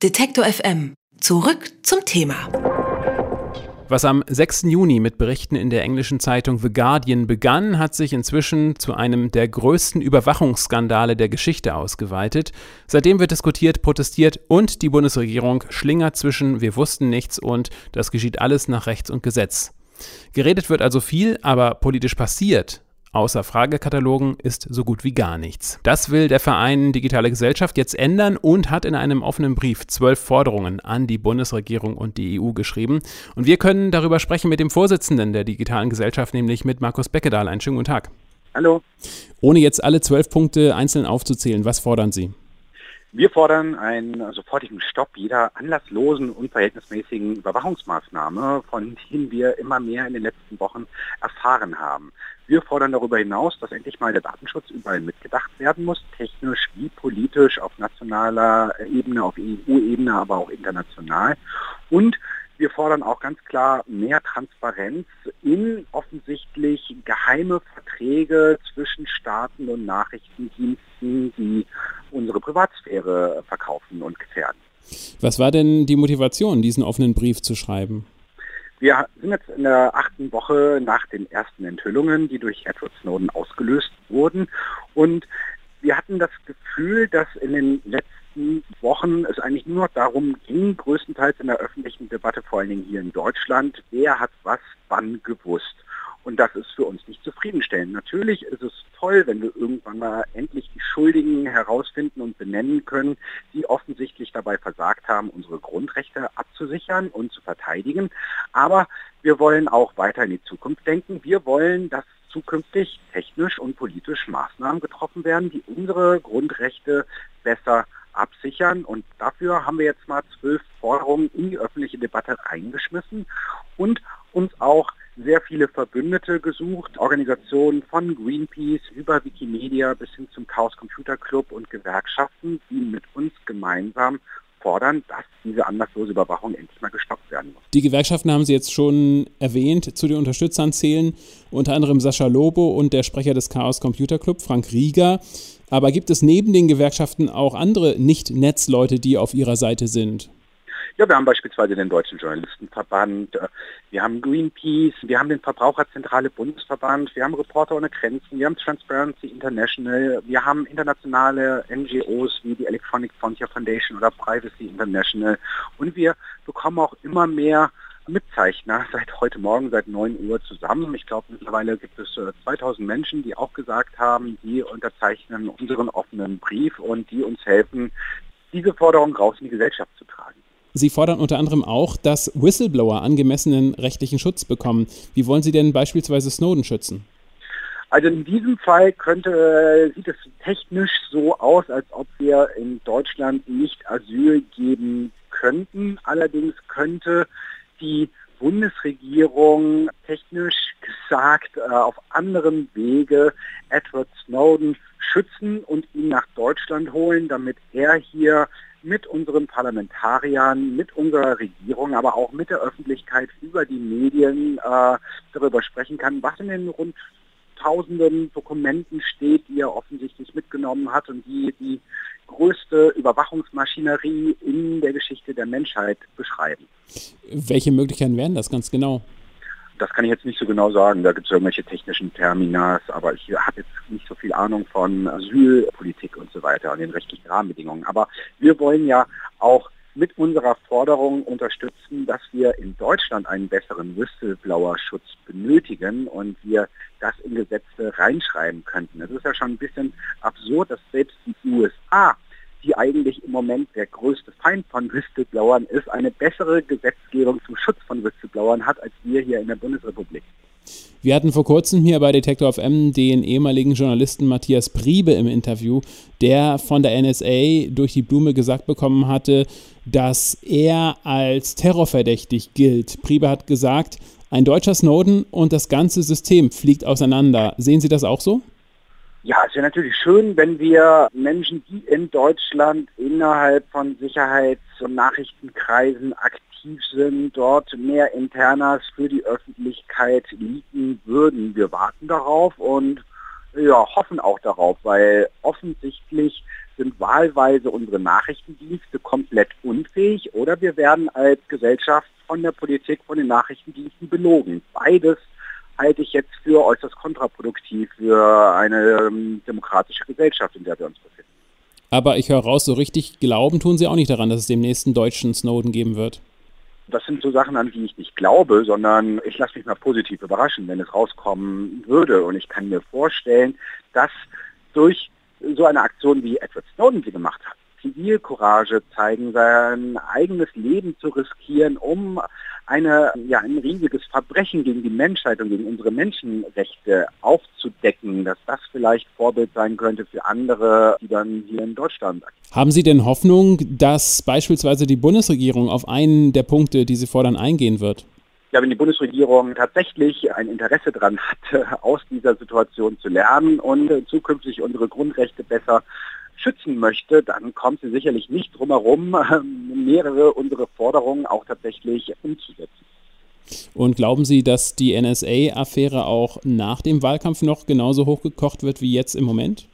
Detektor FM. Zurück zum Thema. Was am 6. Juni mit Berichten in der englischen Zeitung The Guardian begann, hat sich inzwischen zu einem der größten Überwachungsskandale der Geschichte ausgeweitet. Seitdem wird diskutiert, protestiert und die Bundesregierung schlingert zwischen wir wussten nichts und das geschieht alles nach Rechts und Gesetz. Geredet wird also viel, aber politisch passiert Außer Fragekatalogen ist so gut wie gar nichts. Das will der Verein Digitale Gesellschaft jetzt ändern und hat in einem offenen Brief zwölf Forderungen an die Bundesregierung und die EU geschrieben. Und wir können darüber sprechen mit dem Vorsitzenden der Digitalen Gesellschaft, nämlich mit Markus Beckedahl. Einen schönen guten Tag. Hallo. Ohne jetzt alle zwölf Punkte einzeln aufzuzählen, was fordern Sie? Wir fordern einen sofortigen Stopp jeder anlasslosen, unverhältnismäßigen Überwachungsmaßnahme, von denen wir immer mehr in den letzten Wochen erfahren haben. Wir fordern darüber hinaus, dass endlich mal der Datenschutz überall mitgedacht werden muss, technisch wie politisch, auf nationaler Ebene, auf EU-Ebene, aber auch international. Und wir fordern auch ganz klar mehr Transparenz in offensichtlich geheime Verträge zwischen Staaten und Nachrichtendiensten, die unsere Privatsphäre verkaufen und gefährden. Was war denn die Motivation, diesen offenen Brief zu schreiben? Wir sind jetzt in der achten Woche nach den ersten Enthüllungen, die durch Edward Snowden ausgelöst wurden. Und wir hatten das Gefühl, dass in den letzten letzten Wochen es eigentlich nur noch darum ging, größtenteils in der öffentlichen Debatte, vor allen Dingen hier in Deutschland, wer hat was wann gewusst. Und das ist für uns nicht zufriedenstellend. Natürlich ist es toll, wenn wir irgendwann mal endlich die Schuldigen herausfinden und benennen können, die offensichtlich dabei versagt haben, unsere Grundrechte abzusichern und zu verteidigen. Aber wir wollen auch weiter in die Zukunft denken. Wir wollen, dass zukünftig technisch und politisch Maßnahmen getroffen werden, die unsere Grundrechte besser absichern. Und dafür haben wir jetzt mal zwölf Forderungen in die öffentliche Debatte reingeschmissen und uns auch sehr viele Verbündete gesucht, Organisationen von Greenpeace über Wikimedia bis hin zum Chaos Computer Club und Gewerkschaften, die mit uns gemeinsam fordern, dass diese anlasslose Überwachung endlich mal gestoppt werden muss. Die Gewerkschaften haben Sie jetzt schon erwähnt. Zu den Unterstützern zählen unter anderem Sascha Lobo und der Sprecher des Chaos Computer Club, Frank Rieger. Aber gibt es neben den Gewerkschaften auch andere Nicht-Netzleute, die auf Ihrer Seite sind? Ja, wir haben beispielsweise den Deutschen Journalistenverband, äh, wir haben Greenpeace, wir haben den Verbraucherzentrale Bundesverband, wir haben Reporter ohne Grenzen, wir haben Transparency International, wir haben internationale NGOs wie die Electronic Frontier Foundation oder Privacy International und wir bekommen auch immer mehr Mitzeichner seit heute Morgen, seit 9 Uhr zusammen. Ich glaube, mittlerweile gibt es äh, 2000 Menschen, die auch gesagt haben, die unterzeichnen unseren offenen Brief und die uns helfen, diese Forderung raus in die Gesellschaft zu tragen. Sie fordern unter anderem auch, dass Whistleblower angemessenen rechtlichen Schutz bekommen. Wie wollen Sie denn beispielsweise Snowden schützen? Also in diesem Fall könnte, sieht es technisch so aus, als ob wir in Deutschland nicht Asyl geben könnten. Allerdings könnte die Bundesregierung technisch gesagt äh, auf anderem Wege Edward Snowden schützen und ihn nach Deutschland holen, damit er hier mit unseren Parlamentariern, mit unserer Regierung, aber auch mit der Öffentlichkeit über die Medien äh, darüber sprechen kann, was in den rund tausenden Dokumenten steht, die er offensichtlich mitgenommen hat und die die größte Überwachungsmaschinerie in der Geschichte der Menschheit beschreiben. Welche Möglichkeiten wären das ganz genau? Das kann ich jetzt nicht so genau sagen. Da gibt es irgendwelche technischen Terminas, aber ich habe jetzt nicht so viel Ahnung von Asylpolitik und so weiter und den rechtlichen Rahmenbedingungen. Aber wir wollen ja auch mit unserer Forderung unterstützen, dass wir in Deutschland einen besseren Whistleblower-Schutz benötigen und wir das in Gesetze reinschreiben könnten. Es ist ja schon ein bisschen absurd, dass selbst eigentlich im Moment der größte Feind von Whistleblowern ist, eine bessere Gesetzgebung zum Schutz von Whistleblowern hat als wir hier in der Bundesrepublik. Wir hatten vor kurzem hier bei Detektor FM den ehemaligen Journalisten Matthias Priebe im Interview, der von der NSA durch die Blume gesagt bekommen hatte, dass er als terrorverdächtig gilt. Priebe hat gesagt, ein deutscher Snowden und das ganze System fliegt auseinander. Sehen Sie das auch so? Ja, es wäre natürlich schön, wenn wir Menschen, die in Deutschland innerhalb von Sicherheits- und Nachrichtenkreisen aktiv sind, dort mehr Internas für die Öffentlichkeit liegen würden. Wir warten darauf und ja, hoffen auch darauf, weil offensichtlich sind wahlweise unsere Nachrichtendienste komplett unfähig oder wir werden als Gesellschaft von der Politik, von den Nachrichtendiensten belogen. Beides halte ich jetzt für äußerst kontraproduktiv für eine ähm, demokratische Gesellschaft, in der wir uns befinden. Aber ich höre raus, so richtig glauben tun Sie auch nicht daran, dass es dem nächsten deutschen Snowden geben wird. Das sind so Sachen, an die ich nicht glaube, sondern ich lasse mich mal positiv überraschen, wenn es rauskommen würde. Und ich kann mir vorstellen, dass durch so eine Aktion wie Edward Snowden sie gemacht hat, Zivilcourage zeigen, sein eigenes Leben zu riskieren, um eine, ja, ein riesiges Verbrechen gegen die Menschheit und gegen unsere Menschenrechte aufzudecken, dass das vielleicht Vorbild sein könnte für andere, die dann hier in Deutschland. Haben Sie denn Hoffnung, dass beispielsweise die Bundesregierung auf einen der Punkte, die Sie fordern, eingehen wird? Ja, wenn die Bundesregierung tatsächlich ein Interesse daran hat, aus dieser Situation zu lernen und zukünftig unsere Grundrechte besser schützen möchte, dann kommt sie sicherlich nicht drum herum, mehrere unserer Forderungen auch tatsächlich umzusetzen. Und glauben Sie, dass die NSA-Affäre auch nach dem Wahlkampf noch genauso hochgekocht wird wie jetzt im Moment?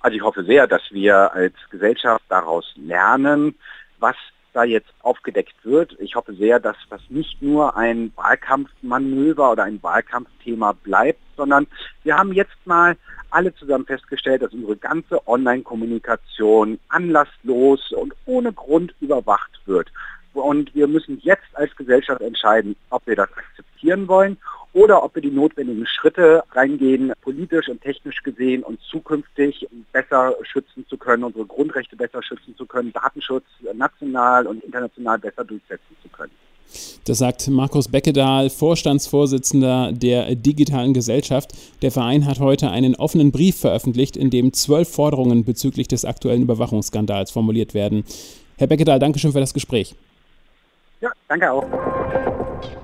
Also ich hoffe sehr, dass wir als Gesellschaft daraus lernen, was da jetzt aufgedeckt wird. Ich hoffe sehr, dass das nicht nur ein Wahlkampfmanöver oder ein Wahlkampfthema bleibt, sondern wir haben jetzt mal alle zusammen festgestellt, dass unsere ganze Online-Kommunikation anlasslos und ohne Grund überwacht wird. Und wir müssen jetzt als Gesellschaft entscheiden, ob wir das akzeptieren wollen oder ob wir die notwendigen Schritte reingehen, politisch und technisch gesehen, uns zukünftig besser schützen zu können, unsere Grundrechte besser schützen zu können, Datenschutz national und international besser durchsetzen zu können. Das sagt Markus Beckedahl, Vorstandsvorsitzender der Digitalen Gesellschaft. Der Verein hat heute einen offenen Brief veröffentlicht, in dem zwölf Forderungen bezüglich des aktuellen Überwachungsskandals formuliert werden. Herr Beckedahl, danke schön für das Gespräch. Ja, danke auch.